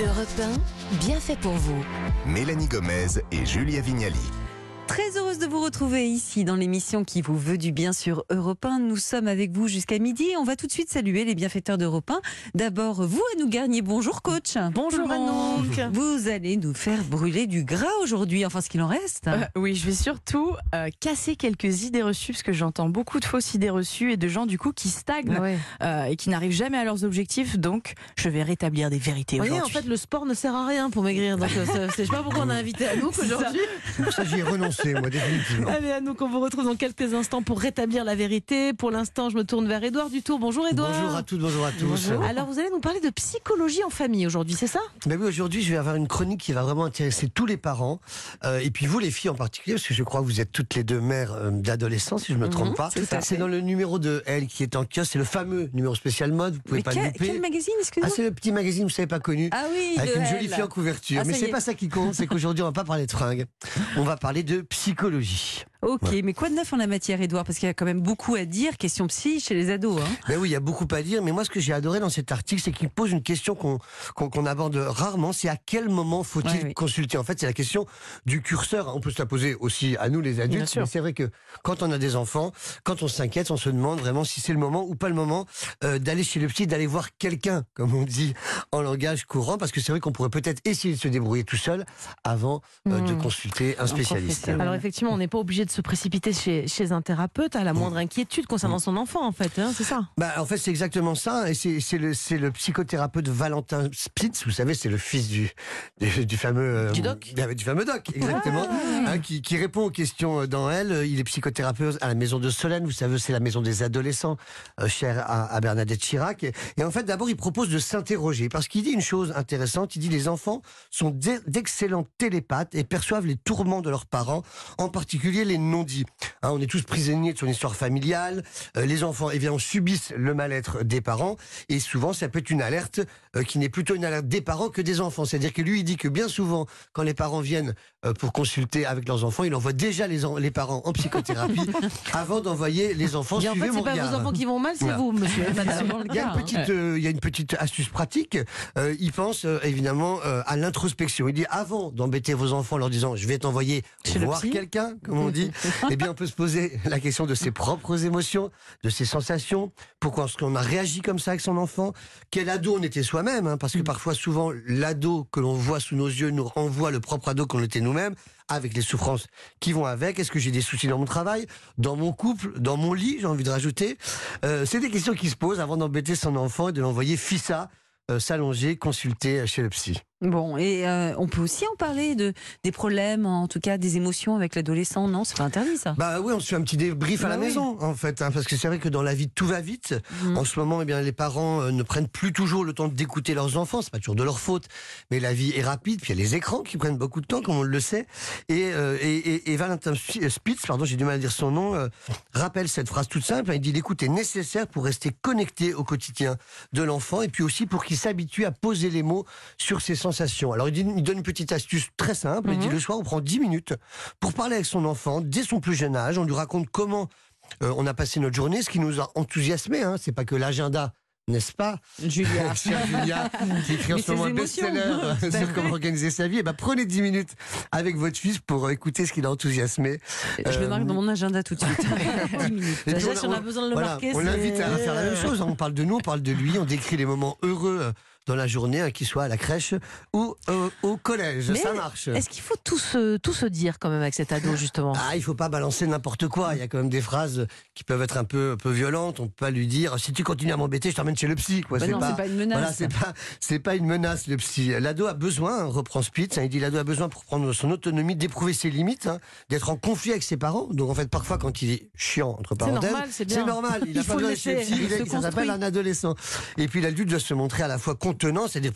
Europe 1, bien fait pour vous. Mélanie Gomez et Julia Vignali. Très heureuse de vous retrouver ici dans l'émission qui vous veut du bien sur Europe 1. Nous sommes avec vous jusqu'à midi. On va tout de suite saluer les bienfaiteurs d'Europe 1. D'abord, vous, Anouk Garnier. Bonjour, coach. Bonjour, Anouk. Vous allez nous faire brûler du gras aujourd'hui, enfin ce qu'il en reste. Euh, oui, je vais surtout euh, casser quelques idées reçues parce que j'entends beaucoup de fausses idées reçues et de gens du coup qui stagnent Ouais. euh, et qui n'arrivent jamais à leurs objectifs. Donc, je vais rétablir des vérités Vous voyez, en aujourd'hui. fait, le sport ne sert à rien pour maigrir. Donc, je sais pas pourquoi on a invité Anouk aujourd'hui. J'y renoncé, moi, définitivement. Allez, Anouk, on vous retrouve dans quelques instants pour rétablir la vérité. Pour l'instant, je me tourne vers Édouard Dutour. Bonjour, Édouard. Bonjour à toutes, bonjour à tous. Bonjour. Alors, vous allez nous parler de psychologie en famille aujourd'hui, c'est ça? Ben oui, aujourd'hui, je vais avoir une chronique qui va vraiment intéresser tous les parents, euh, et puis vous, les filles en particulier, parce que je crois que vous êtes toutes les deux mères euh, d'adolescents, si je me trompe pas. c'est dans le numéro de Elle qui est en kiosque, c'est le fameux numéro spécial mode, vous pouvez Mais pas quel, quel magazine, Ah, excusez-moi c'est le petit magazine, vous savez pas connu. Ah oui, Avec une jolie fille en couverture. Ah, Mais c'est est. pas ça qui compte, c'est qu'aujourd'hui, on va pas parler de fringues. On va parler de psychologie. Ok, mais quoi de neuf en la matière, Édouard? Parce qu'il y a quand même beaucoup à dire, question psy chez les ados. Hein. Ben oui, il y a beaucoup à dire, mais moi, ce que j'ai adoré dans cet article, c'est qu'il pose une question qu'on qu'on qu'on aborde rarement, c'est à quel moment faut-il Ouais, oui. consulter? En fait, c'est la question du curseur. On peut se la poser aussi à nous, les adultes, mais c'est vrai que quand on a des enfants, quand on s'inquiète, on se demande vraiment si c'est le moment ou pas le moment euh, d'aller chez le psy, d'aller voir quelqu'un, comme on dit en langage courant, parce que c'est vrai qu'on pourrait peut-être essayer de se débrouiller tout seul avant euh, de Mmh. consulter un spécialiste. Alors, effectivement, on n'est pas obligé de se précipiter chez, chez un thérapeute à la moindre inquiétude concernant son enfant, en fait. hein, c'est ça Bah, en fait, c'est exactement ça. Et c'est le, le psychothérapeute Valentin Spitz, vous savez, c'est le fils du, du, du fameux. euh, Du doc Du fameux doc, exactement. Ah. hein, qui, qui répond aux questions euh, dans elle. Il est psychothérapeute à la maison de Solène, vous savez, c'est la maison des adolescents, euh, chère à, à Bernadette Chirac. Et, et en fait, d'abord, il propose de s'interroger, parce qu'il dit une chose intéressante. Il dit les enfants sont d'e- d'excellents télépathes et perçoivent les tourments de leurs parents, en particulier les non-dits. Hein, on est tous prisonniers de son histoire familiale. Euh, les enfants, évidemment, subissent le mal-être des parents. Et souvent, ça peut être une alerte euh, qui n'est plutôt une alerte des parents que des enfants. C'est-à-dire que lui, il dit que bien souvent, quand les parents viennent euh, pour consulter avec leurs enfants, il envoie déjà les, en- les parents en psychothérapie avant d'envoyer les enfants Et en fait, mon c'est pas regard. vos enfants qui vont mal, c'est Voilà. vous, monsieur. Il y, a une petite, il y a une petite astuce pratique. Euh, il pense euh, évidemment euh, à l'introspection. Il dit avant d'embêter vos enfants en leur disant je vais t'envoyer voir quelqu'un, comme on dit, eh bien on peut se poser la question de ses propres émotions, de ses sensations. Pourquoi est-ce qu'on a réagi comme ça avec son enfant? Quel ado on était soi-même hein, Parce que parfois, souvent, l'ado que l'on voit sous nos yeux nous renvoie le propre ado qu'on était nous-mêmes, avec les souffrances qui vont avec. Est-ce que j'ai des soucis dans mon travail, dans mon couple, dans mon lit J'ai envie de rajouter? Euh, c'est des questions qui se posent avant d'embêter son enfant et de l'envoyer fissa, euh, s'allonger, consulter chez le psy. Bon, et euh, on peut aussi en parler de des problèmes, en tout cas des émotions avec l'adolescent. Non, c'est pas interdit ça? Bah oui, on se fait un petit débrief à Bah la oui. maison, en fait, hein, parce que c'est vrai que dans la vie, tout va vite. Mhm. En ce moment, eh bien, les parents euh, ne prennent plus toujours le temps d'écouter leurs enfants. C'est pas toujours de leur faute, mais la vie est rapide. Puis il y a les écrans qui prennent beaucoup de temps, comme on le sait. Et, euh, et, et- et Valentin Spi- Spitz, pardon, j'ai du mal à dire son nom, rappelle cette phrase toute simple. Il dit l'écoute est nécessaire pour rester connecté au quotidien de l'enfant, et puis aussi pour qu'il s'habitue à poser les mots sur ses Alors il, dit, il donne une petite astuce très simple. Il dit le soir, on prend 10 minutes pour parler avec son enfant dès son plus jeune âge. On lui raconte comment euh, on a passé notre journée, ce qui nous a enthousiasmé. Hein. C'est pas que l'agenda, n'est-ce pas? Julia. Chère Julia, qui écrit en ce moment un best-seller euh, sur comment organiser sa vie. Eh ben, prenez 10 minutes avec votre fils pour euh, écouter ce qu'il a enthousiasmé. Je le Euh, marque dans mon agenda tout de suite. 10 minutes. et puis Déjà, on- si on a besoin de le voilà, marquer, on l'invite à faire la même chose. hein. On parle de nous, on parle de lui, on décrit les moments heureux euh, dans la journée, hein, qu'il soit à la crèche ou euh, au collège. Mais Ça marche. Est-ce qu'il faut tout se, tout se dire quand même avec cet ado, justement? Ah, il faut pas balancer n'importe quoi. Il y a quand même des phrases qui peuvent être un peu, un peu violentes. On peut pas lui dire si tu continues à m'embêter, je t'emmène chez le psy. Quoi. Bah non, c'est pas une menace. Voilà, c'est pas, c'est pas une menace le psy. L'ado a besoin, hein, reprend Spitz. hein, il dit l'ado a besoin pour prendre son autonomie, d'éprouver ses limites, hein, d'être en conflit avec ses parents. Donc en fait, parfois quand il est chiant entre parenthèses, normal, c'est bien. normal. Il a faut pas besoin d'être chez le psy. il Il, ça s'appelle un adolescent. Et puis l'adulte doit se montrer à la fois contenant, c'est-à-dire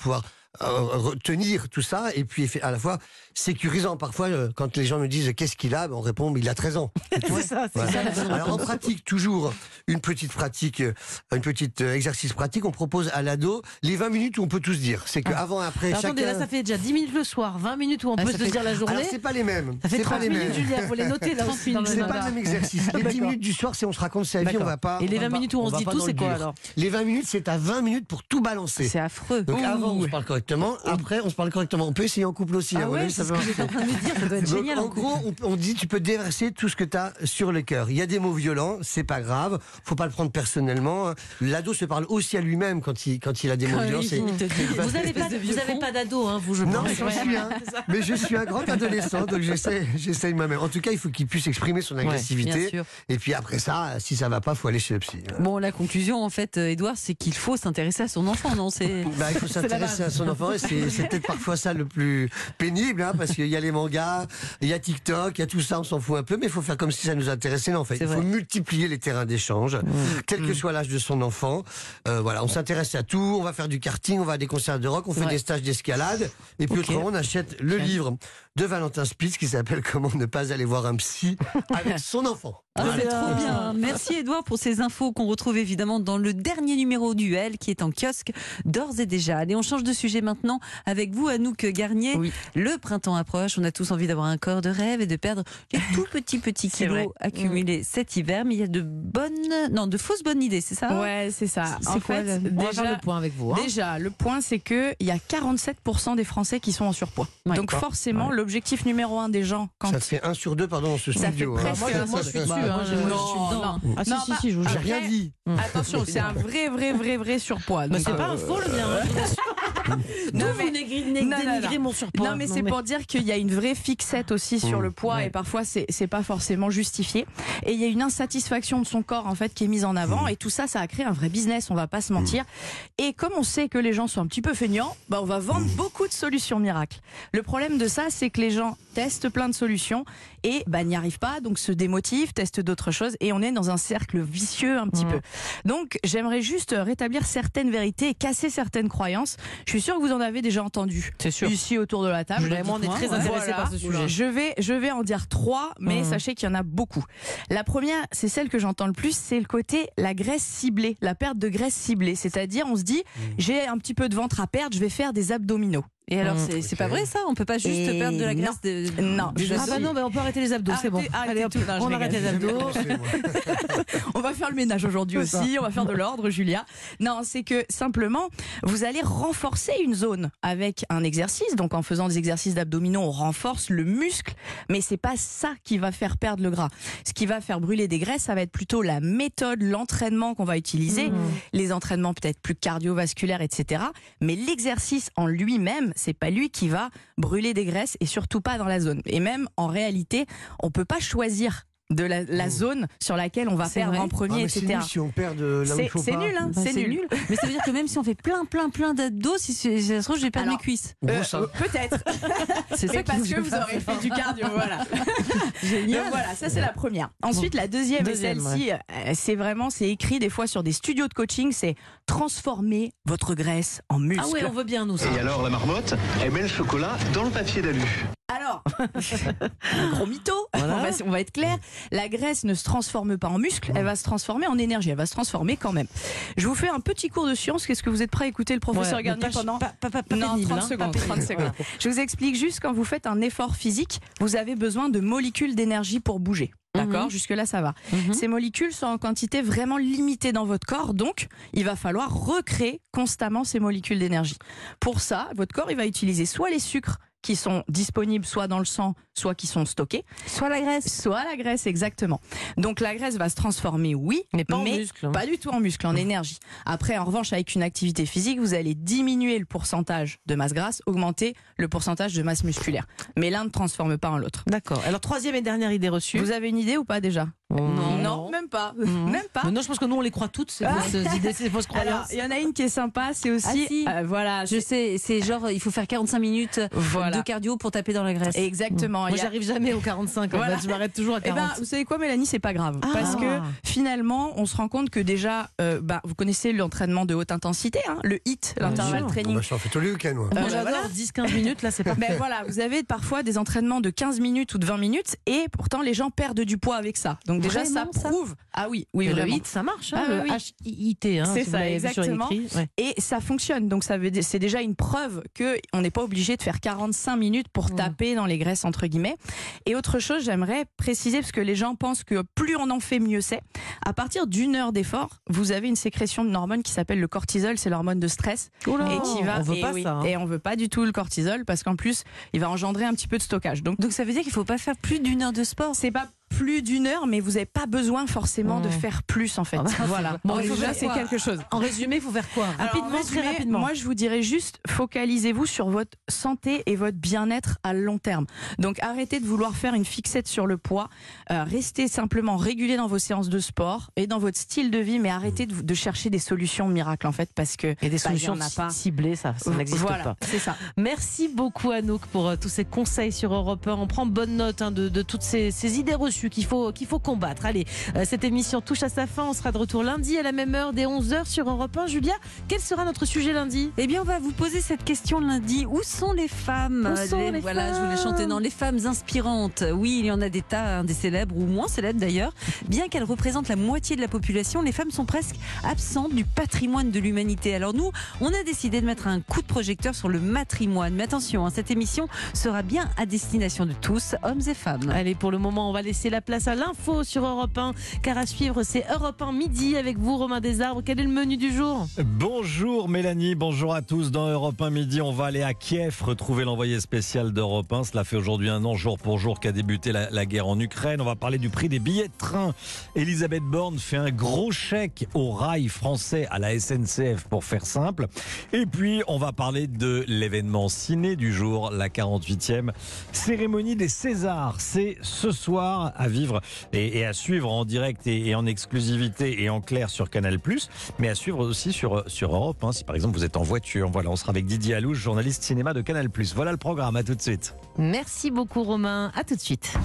retenir tout ça, et puis à la fois sécurisant. Parfois, euh, quand les gens me disent qu'est-ce qu'il a, on répond mais il a 13 ans. C'est ça, c'est Voilà. ça Alors en pratique, toujours une petite pratique, euh, une petite euh, exercice pratique. On propose à l'ado les 20 minutes où on peut tout se dire. C'est qu'avant, après, Alors, Attendez, chacun. là, ça fait déjà 10 minutes le soir, 20 minutes où on Ah, peut se fait- dire la journée. Alors c'est pas les mêmes. Ça fait C'est 30 pas les minutes, mêmes. Julia, faut les noter là aussi dans le C'est pas le même exercice. Les 10 D'accord. minutes du soir, c'est on se raconte sa vie, on va pas. Et les on va 20 pas- minutes où on se dit tout, c'est quoi alors? Les 20 minutes, c'est à 20 minutes pour tout balancer. C'est affreux. Donc avant, on Ouh. se parle correctement. Après, on se parle correctement. On peut essayer en couple aussi. Ah ouais, avis, ça ce que j'étais en train de me dire, ça doit être Donc, génial. en gros, on, on dit tu peux déverser tout ce que tu as sur le cœur. Il y a des mots violents, c'est pas grave, faut pas le prendre personnellement. L'ado se parle aussi à lui-même quand il, quand il a des mots violents. c'est- Vous n'avez pas, vous d'ado, hein, vous, je Non, pense. j'en suis un. Mais je suis un grand adolescent, donc j'essaie, j'essaie moi-même. En tout cas, il faut qu'il puisse exprimer son agressivité. et puis après ça, si ça va pas, faut aller chez le psy. Bon, la conclusion, en fait, euh, Edouard, c'est qu'il faut s'intéresser à son enfant, non C'est Bah, il faut s'intéresser à son enfant et c'est peut-être parfois ça le plus pénible, hein, parce qu'il y a les mangas, il y a TikTok, il y a tout ça, on s'en fout un peu, mais il faut faire comme si ça nous intéressait. Non, en fait, il faut multiplier les terrains d'échange, quel Mmh. que soit l'âge de son enfant. Euh, voilà, on s'intéresse à tout, on va faire du karting, on va à des concerts de rock, on fait Ouais. des stages d'escalade, et puis Ok. autrement, on achète le livre de Valentin Spitz qui s'appelle Comment ne pas aller voir un psy avec son enfant. Ah, c'est trop bien. Merci Edouard pour ces infos qu'on retrouve évidemment dans le dernier numéro du L qui est en kiosque d'ores et déjà. Allez, on change de sujet maintenant avec vous, Anouk Garnier. Oui. Le printemps approche, on a tous envie d'avoir un corps de rêve et de perdre les tout petits petits kilos vrai. accumulés cet hiver. Mais il y a de bonnes, non, de fausses bonnes idées, c'est ça? Ouais, c'est ça. C'est En quoi, fait, va faire déjà, le point avec vous. hein. Déjà, le point, c'est qu'il y a 47% des Français qui sont en surpoids. Ouais. Donc forcément, l'objectif numéro un des gens, quand Ça fait un sur deux, pardon, dans ce Ça studio. fait hein. presque Moi, je- moi, je suis. Bah, hein, je- je non, suis dedans. non. Ah si, Non, si, bah, si, je vous J'ai rien dit. Attention, c'est un vrai, vrai, vrai, vrai surpoids. Bah, Donc, c'est pas euh, un faux le mien. Non, Vous, mais- Non, mon surpoids. Non, mais c'est pour dire qu'il y a une vraie fixette aussi sur Mmh. le poids Ouais. et parfois c'est c'est pas forcément justifié. Et il y a une insatisfaction de son corps en fait qui est mise en avant et tout ça, ça a créé un vrai business, on va pas se mentir. Et comme on sait que les gens sont un petit peu feignants, bah on va vendre beaucoup de solutions miracles. Le problème de ça, c'est que les gens testent plein de solutions et bah n'y arrivent pas, donc se démotivent, testent d'autres choses et on est dans un cercle vicieux un petit Mmh. peu. Donc j'aimerais juste rétablir certaines vérités et casser certaines croyances. Je suis sûre que vous en avez déjà entendu C'est sûr. ici autour de la table. On est très intéressés Voilà. par ce sujet. Je vais, je vais en dire trois, mais Mhm. sachez qu'il y en a beaucoup. La première, c'est celle que j'entends le plus, c'est le côté la graisse ciblée, la perte de graisse ciblée. C'est-à-dire, on se dit, j'ai un petit peu de ventre à perdre, je vais faire des abdominaux. Et alors, Mmh. c'est c'est Ok. pas vrai ça? On peut pas juste Et perdre de la non. graisse de- Non. Je Ah abdos bah non, bah on peut arrêter les abdos, c'est bon. Allez, hop. Non, on arrête les abdos. On va faire le ménage aujourd'hui aussi, on va faire de l'ordre, Julia. Non, c'est que simplement, vous allez renforcer une zone avec un exercice. Donc, en faisant des exercices d'abdominaux, on renforce le muscle, mais c'est pas ça qui va faire perdre le gras. Ce qui va faire brûler des graisses, ça va être plutôt la méthode, l'entraînement qu'on va utiliser, les entraînements peut-être plus cardiovasculaires, etc. Mais l'exercice en lui-même, c'est pas lui qui va brûler des graisses et surtout pas dans la zone. Et même en réalité, on peut pas choisir de la, la zone sur laquelle on va C'est perdre vrai. en Ah, premier, c'est etc. nul si on perd de là où C'est il faut c'est nul, hein, Bah, c'est nul. Mais ça veut dire que même si on fait plein, plein, plein d'abdos, si si ça se trouve, je vais perdre Alors, mes cuisses. Euh, euh, Peut-être, C'est ça parce que vous aurez fait du cardio, voilà. Génial. Donc voilà, ça c'est la première. Ensuite, la deuxième, Deuxième, et celle-ci, euh, c'est vraiment, c'est écrit des fois sur des studios de coaching, c'est transformer votre graisse en muscle. Ah ouais, on veut bien nous ça. Et alors la marmotte, elle met le chocolat dans le papier d'alu. Un gros mytho, on, va, on va être clair, la graisse ne se transforme pas en muscle, elle va se transformer en énergie, elle va se transformer quand même. Je vous fais un petit cours de science, qu'est-ce que vous êtes prêts à écouter le professeur Ouais, Garnier pendant pas- pas- pas- pas non, pénible, 30 hein, secondes, pas 30 secondes. Je vous explique juste quand vous faites un effort physique, vous avez besoin de molécules d'énergie pour bouger. D'accord? Mhm. Jusque-là, ça va. Mhm. Ces molécules sont en quantité vraiment limitée dans votre corps, donc il va falloir recréer constamment ces molécules d'énergie. Pour ça, votre corps, il va utiliser soit les sucres qui sont disponibles soit dans le sang, soit qui sont stockés, Soit la graisse. soit la graisse, exactement. Donc la graisse va se transformer, oui, Mais pas en muscle. hein. pas du tout en muscle, en énergie. Après, en revanche, avec une activité physique, vous allez diminuer le pourcentage de masse grasse, augmenter le pourcentage de masse musculaire. Mais l'un ne transforme pas en l'autre. D'accord. Alors, troisième et dernière idée reçue. Vous avez une idée ou pas déjà? Non. Non, même pas. Même pas. Mais non, je pense que nous, on les croit toutes, ces Ah. fausses idées, ces fausses Alors, croyances. il y en a une qui est sympa, c'est aussi. Ah, si. euh, voilà, Je sais, c'est genre, il faut faire 45 minutes Voilà. de cardio pour taper dans la graisse. Exactement. Moi, y a- j'arrive jamais au 45. en Voilà. fait. Je m'arrête toujours à Eh 40. ben, vous savez quoi, Mélanie, c'est pas grave. Ah. Parce que finalement, on se rend compte que déjà, euh, bah, vous connaissez l'entraînement de haute intensité, hein, le HIT, l'intervalle training. bah, je fais tous les week-ends, moi. Moi, Euh, j'adore voilà. 10-15 minutes, là, c'est pas Ben voilà, vous avez parfois des entraînements de 15 minutes ou de 20 minutes et pourtant les gens perdent du poids avec ça. Donc Donc déjà, ça Vraiment, ça prouve. ah oui, oui, le hit, ça marche, hein, Ah, le oui. H-I-I-T. Hein, C'est si ça, exactement. Ouais. Et ça fonctionne, donc ça veut dire- c'est déjà une preuve que on n'est pas obligé de faire 45 minutes pour Mm. taper dans les graisses entre guillemets. Et autre chose, j'aimerais préciser parce que les gens pensent que plus on en fait, mieux c'est. À partir d'une heure d'effort, vous avez une sécrétion d'une hormone qui s'appelle le cortisol, c'est l'hormone de stress, Oula, et qui va. on veut et pas oui, ça. hein. Et on veut pas du tout le cortisol parce qu'en plus, il va engendrer un petit peu de stockage. Donc Donc ça veut dire qu'il faut pas faire plus d'une heure de sport. c'est pas plus d'une heure, mais vous n'avez pas besoin forcément de Mm. faire plus en fait. Ah bah, voilà. Bon, déjà, c'est quelque chose. En résumé, il faut faire quoi? Rapidement, en très rapidement. Moi, je vous dirais juste, focalisez-vous sur votre santé et votre bien-être à long terme. Donc, arrêtez de vouloir faire une fixette sur le poids. Euh, restez simplement régulier dans vos séances de sport et dans votre style de vie, mais arrêtez de, de chercher des solutions miracles, en fait, parce que Et des bah, solutions en a pas. ciblées, ça, ça n'existe voilà, pas. c'est ça. Merci beaucoup Anouk pour euh, tous ces conseils sur Europe 1. On prend bonne note hein, de, de toutes ces, ces idées reçues qu'il faut, qu'il faut combattre. Allez, euh, cette émission touche à sa fin. On sera de retour lundi à la même heure, dès 11h sur Europe 1. Julia, quel sera notre sujet lundi? Eh bien, on va vous poser cette question lundi. Où sont les femmes? Où sont les Voilà, je voulais femmes? chanter dans les femmes inspirantes. Oui, il y en a des tas, hein, des célèbres ou moins célèbres d'ailleurs. Bien qu'elles représentent la moitié de la population, les femmes sont presque absentes du patrimoine de l'humanité. Alors nous, on a décidé de mettre un coup de projecteur sur le matrimoine. Mais attention, hein, cette émission sera bien à destination de tous, hommes et femmes. Allez, pour le moment, on va laisser la place à l'info sur Europe 1. Car à suivre, c'est Europe 1 midi avec vous, Romain Desarbres. Quel est le menu du jour? Bonjour Mélanie, bonjour à tous. Dans Europe 1 midi, on va aller à Kiev retrouver l'envoyé spécial d'Europe 1. Cela fait aujourd'hui un an, jour pour jour, qu'a débuté la, la guerre en Ukraine. On va parler du prix des billets de train. Elisabeth Borne fait un gros chèque au rail français, à la SNCF pour faire simple. Et puis, on va parler de l'événement ciné du jour, la 48e cérémonie des Césars. C'est ce soir vivre et, à suivre en direct et, et en exclusivité et en clair sur Canal+, mais à suivre aussi sur, sur Europe. hein, si par exemple vous êtes en voiture, voilà, on sera avec Didier Alouche, journaliste cinéma de Canal+. Voilà le programme, à tout de suite. Merci beaucoup, Romain. À tout de suite.